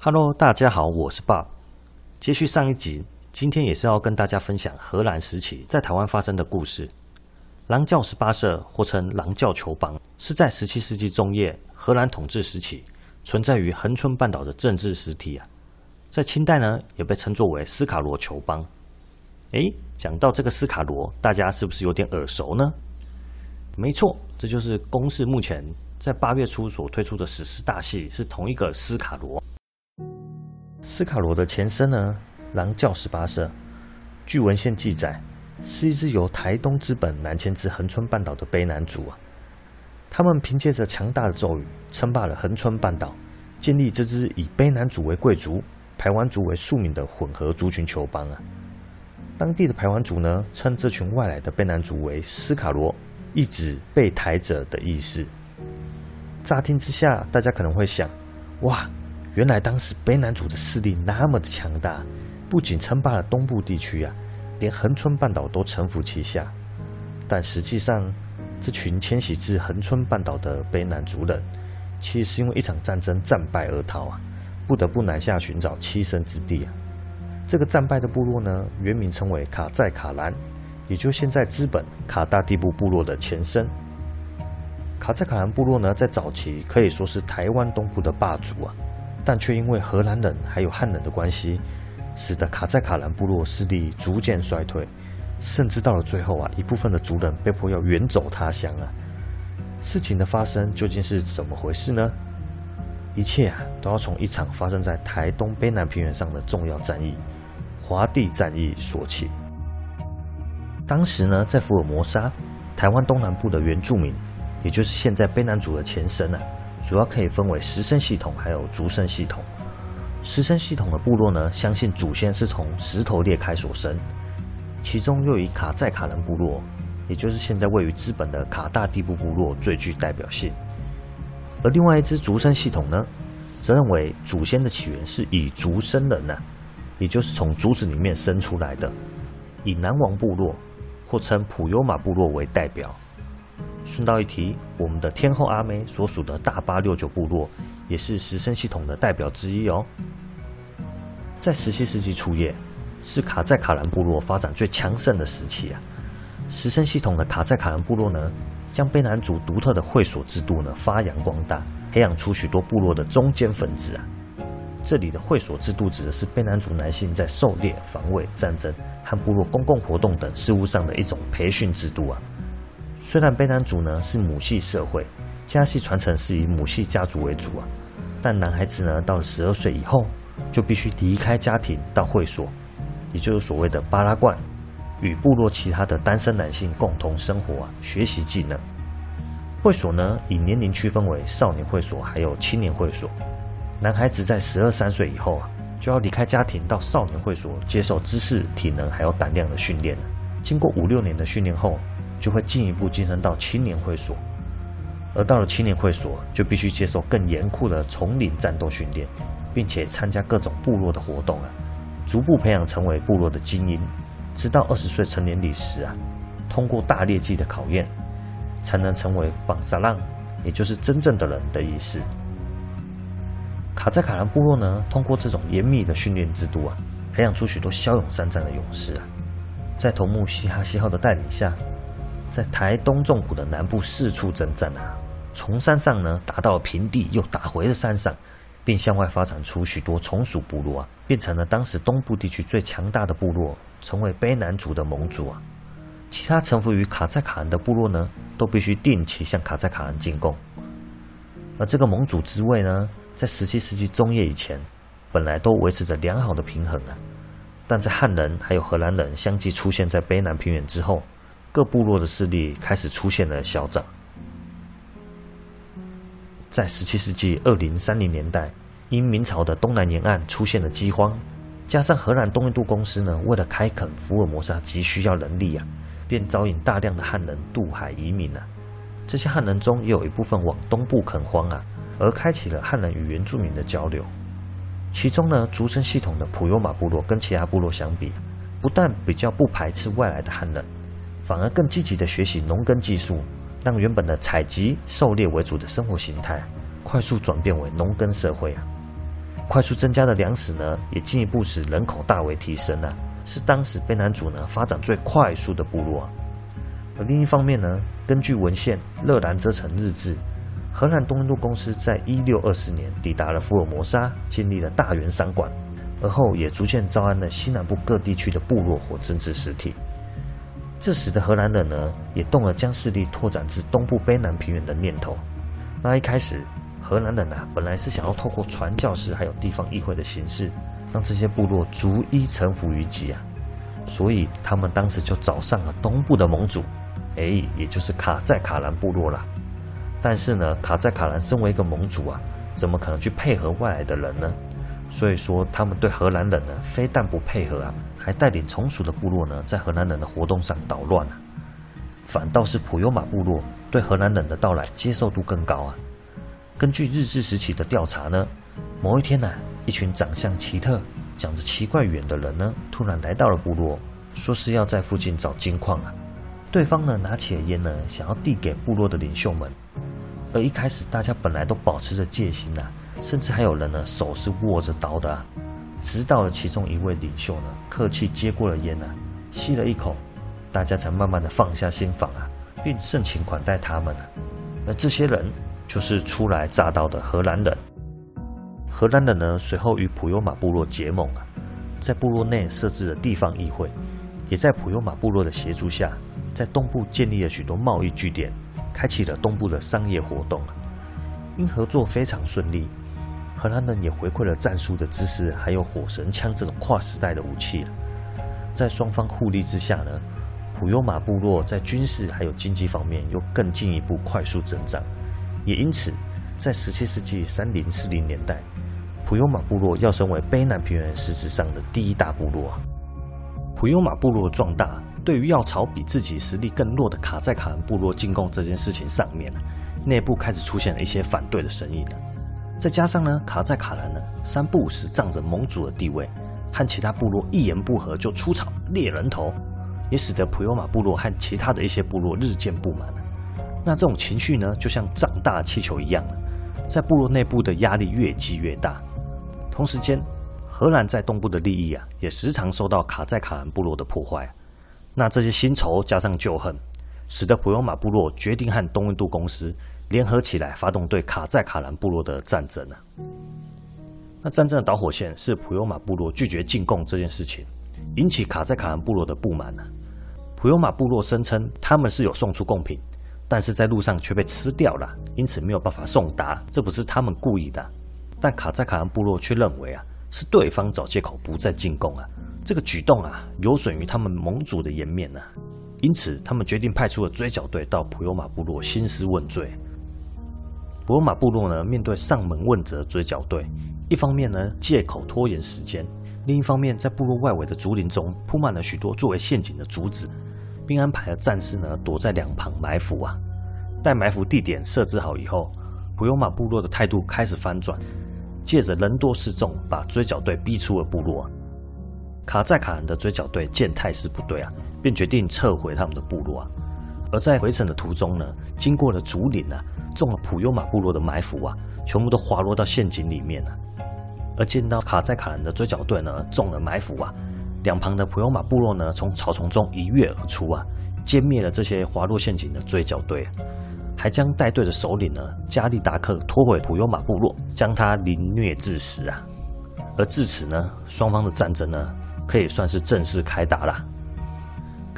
Hello，大家好，我是 Bob。接续上一集，今天也是要跟大家分享荷兰时期在台湾发生的故事。狼教十八社，或称狼教球邦，是在十七世纪中叶荷兰统治时期存在于恒春半岛的政治实体啊。在清代呢，也被称作为斯卡罗球邦。诶，讲到这个斯卡罗，大家是不是有点耳熟呢？没错，这就是公视目前在八月初所推出的史诗大戏，是同一个斯卡罗。斯卡罗的前身呢，狼教十八社，据文献记载，是一支由台东资本南迁至恒春半岛的卑南族啊。他们凭借着强大的咒语，称霸了恒春半岛，建立这支以卑南族为贵族、排湾族为庶民的混合族群酋邦啊。当地的排湾族呢，称这群外来的卑南族为斯卡罗，意指被台者的意思。乍听之下，大家可能会想：哇！原来当时卑南族的势力那么的强大，不仅称霸了东部地区啊，连恒春半岛都臣服其下。但实际上，这群迁徙至恒春半岛的卑南族人，其实是因为一场战争战败而逃啊，不得不南下寻找栖身之地啊。这个战败的部落呢，原名称为卡在卡兰，也就现在资本卡大地部部落的前身。卡在卡兰部落呢，在早期可以说是台湾东部的霸主啊。但却因为荷兰人还有汉人的关系，使得卡在卡兰部落势力逐渐衰退，甚至到了最后啊，一部分的族人被迫要远走他乡啊。事情的发生究竟是怎么回事呢？一切啊，都要从一场发生在台东卑南平原上的重要战役——华地战役说起。当时呢，在福尔摩沙，台湾东南部的原住民，也就是现在卑南族的前身啊。主要可以分为石生系统，还有竹生系统。石生系统的部落呢，相信祖先是从石头裂开所生，其中又以卡在卡人部落，也就是现在位于资本的卡大地部部落最具代表性。而另外一支竹生系统呢，则认为祖先的起源是以竹生人呐、也就是从竹子里面生出来的，以南王部落或称普悠玛部落为代表。顺道一提，我们的天后阿妹所属的大八六九部落，也是石生系统的代表之一哦。在十七世纪初叶，是卡在卡兰部落发展最强盛的时期啊。石生系统的卡在卡兰部落呢，将卑南族独特的会所制度呢发扬光大，培养出许多部落的中间分子啊。这里的会所制度指的是卑南族男性在狩猎、防卫、战争和部落公共活动等事务上的一种培训制度啊。虽然卑南族呢是母系社会，家系传承是以母系家族为主啊，但男孩子呢到了十二岁以后，就必须离开家庭到会所，也就是所谓的巴拉罐，与部落其他的单身男性共同生活啊，学习技能。会所呢以年龄区分为少年会所还有青年会所，男孩子在十二三岁以后啊，就要离开家庭到少年会所接受知识、体能还有胆量的训练。经过五六年的训练后，就会进一步晋升到青年会所，而到了青年会所，就必须接受更严酷的丛林战斗训练，并且参加各种部落的活动啊，逐步培养成为部落的精英，直到二十岁成年礼时啊，通过大猎技的考验，才能成为绑萨浪，也就是真正的人的意思。卡在卡兰部落呢，通过这种严密的训练制度啊，培养出许多骁勇善战的勇士啊，在头目西哈西号的带领下。在台东纵谷的南部四处征战啊，从山上呢打到平地，又打回了山上，并向外发展出许多从属部落啊，变成了当时东部地区最强大的部落，成为卑南族的盟主啊。其他臣服于卡在卡兰的部落呢，都必须定期向卡在卡兰进贡。而这个盟主之位呢，在十七世纪中叶以前，本来都维持着良好的平衡啊，但在汉人还有荷兰人相继出现在卑南平原之后。各部落的势力开始出现了消长。在十七世纪二零三零年代，因明朝的东南沿岸出现了饥荒，加上荷兰东印度公司呢，为了开垦福尔摩沙急需要人力啊，便招引大量的汉人渡海移民啊。这些汉人中也有一部分往东部垦荒啊，而开启了汉人与原住民的交流。其中呢，竹生系统的普悠玛部落跟其他部落相比，不但比较不排斥外来的汉人。反而更积极地学习农耕技术，让原本的采集、狩猎为主的生活形态快速转变为农耕社会啊！快速增加的粮食呢，也进一步使人口大为提升啊，是当时卑南族呢发展最快速的部落啊。而另一方面呢，根据文献《勒兰遮城日志》，荷兰东印度公司在一六二四年抵达了福尔摩沙，建立了大元商馆，而后也逐渐招安了西南部各地区的部落或政治实体。这时的荷兰人呢，也动了将势力拓展至东部卑南平原的念头。那一开始，荷兰人啊，本来是想要透过传教士还有地方议会的形式，让这些部落逐一臣服于己啊。所以他们当时就找上了东部的盟主，哎，也就是卡在卡兰部落啦。但是呢，卡在卡兰身为一个盟主啊，怎么可能去配合外来的人呢？所以说，他们对荷兰人呢，非但不配合啊，还带领从属的部落呢，在荷兰人的活动上捣乱啊。反倒是普悠玛部落对荷兰人的到来接受度更高啊。根据日治时期的调查呢，某一天呢、一群长相奇特、讲着奇怪语言的人呢，突然来到了部落，说是要在附近找金矿啊。对方呢，拿起了烟呢，想要递给部落的领袖们。而一开始，大家本来都保持着戒心呐、甚至还有人呢手是握着刀的、啊。直到了其中一位领袖呢，客气接过了烟呢、啊，吸了一口，大家才慢慢的放下心防啊，并盛情款待他们、啊。而这些人就是初来乍到的荷兰人。荷兰人呢，随后与普悠玛部落结盟啊，在部落内设置了地方议会，也在普悠玛部落的协助下，在东部建立了许多贸易据点。开启了东部的商业活动，因合作非常顺利，荷兰人也回馈了战术的知识，还有火神枪这种跨时代的武器。在双方互利之下呢，普悠玛部落在军事还有经济方面又更进一步快速增长，也因此在十七世纪三零四零年代，普悠玛部落要成为卑南平原实质上的第一大部落。普悠玛部落壮大。对于要朝比自己实力更弱的卡在卡兰部落进攻这件事情上面，内部开始出现了一些反对的声音呢。再加上呢，卡在卡兰呢三不五时仗着盟主的地位，和其他部落一言不合就出草猎人头，也使得普悠玛部落和其他的一些部落日渐不满。那这种情绪呢，就像胀大气球一样，在部落内部的压力越积越大。同时间，荷兰在东部的利益啊，也时常受到卡在卡兰部落的破坏。那这些新仇加上旧恨，使得普悠玛部落决定和东印度公司联合起来，发动对卡在卡兰部落的战争。那战争的导火线是普悠玛部落拒绝进贡这件事情，引起卡在卡兰部落的不满。普悠玛部落声称他们是有送出贡品，但是在路上却被吃掉了，因此没有办法送达。这不是他们故意的，但卡在卡兰部落却认为啊，是对方找借口不再进贡啊。这个举动啊，有损于他们盟主的颜面呢、因此他们决定派出了追剿队到普悠玛部落兴师问罪。普悠玛部落呢，面对上门问责追剿队，一方面呢借口拖延时间，另一方面在部落外围的竹林中铺满了许多作为陷阱的竹子，并安排了战士呢躲在两旁埋伏啊。待埋伏地点设置好以后，普悠玛部落的态度开始翻转，借着人多势众，把追剿队逼出了部落。卡在卡兰的追剿队见态势不对啊，便决定撤回他们的部落啊。而在回程的途中呢，经过了竹林啊，中了普悠玛部落的埋伏啊，全部都滑落到陷阱里面了。而见到卡在卡兰的追剿队呢，中了埋伏啊，两旁的普悠玛部落呢，从草丛中一跃而出啊，歼灭了这些滑落陷阱的追剿队，还将带队的首领呢加利达克拖回普悠玛部落，将他凌虐致死啊。而至此呢，双方的战争呢，可以算是正式开打了。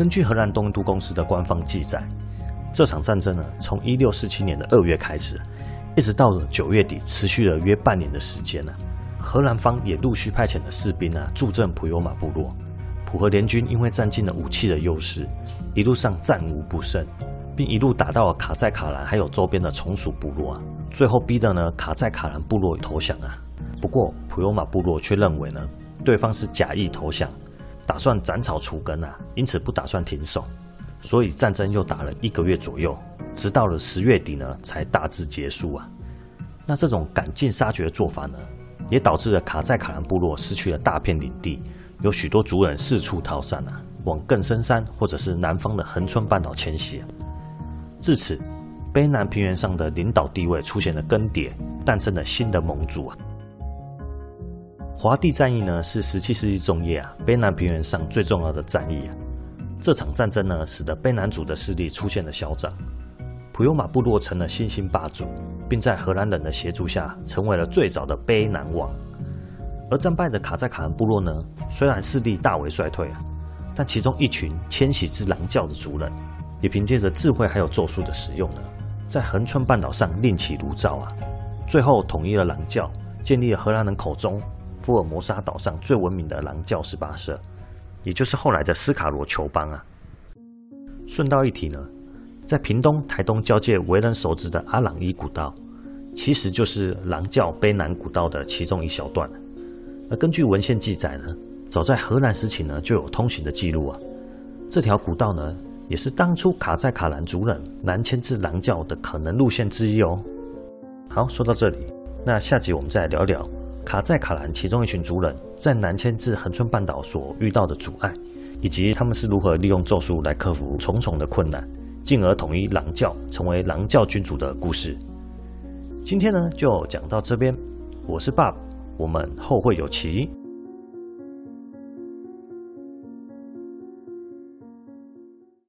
根据荷兰东印度公司的官方记载，这场战争呢，从一六四七年的二月开始，一直到了九月底，持续了约半年的时间呢。荷兰方也陆续派遣了士兵啊，助阵普悠玛部落。普荷联军因为占尽了武器的优势，一路上战无不胜，并一路打到了卡在卡兰还有周边的从属部落啊，最后逼得呢卡在卡兰部落投降啊。不过普悠玛部落却认为呢。对方是假意投降，打算斩草除根啊，因此不打算停手，所以战争又打了一个月左右，直到了十月底呢，才大致结束啊。那这种赶尽杀绝的做法呢，也导致了卡塞卡兰部落失去了大片领地，有许多族人四处逃散啊，往更深山或者是南方的恒春半岛迁徙。至此，卑南平原上的领导地位出现了更迭，诞生了新的盟主啊。华地战役呢，是十七世纪中叶啊，卑南平原上最重要的战役啊。这场战争呢，使得卑南族的势力出现了消长，普悠玛部落成了新兴霸主，并在荷兰人的协助下，成为了最早的卑南王。而战败的卡在卡恩部落呢，虽然势力大为衰退啊，但其中一群迁徙至狼教的族人，也凭借着智慧还有咒术的使用呢，在恒春半岛上另起炉灶啊，最后统一了狼教，建立了荷兰人口中福尔摩沙岛上最闻名的狼教十八社。也就是后来的斯卡罗酋邦啊。顺道一提呢，在屏东、台东交界为人熟知的阿朗伊古道，其实就是狼教卑南古道的其中一小段。而根据文献记载呢，早在荷兰时期呢就有通行的记录啊。这条古道呢，也是当初卡在卡兰族人南迁至狼教的可能路线之一哦。好，说到这里，那下集我们再聊聊。卡在卡兰其中一群族人在南迁至恒春半岛所遇到的阻碍，以及他们是如何利用咒术来克服重重的困难，进而统一狼教，成为狼教君主的故事。今天呢，就讲到这边。我是 Bob，我们后会有期。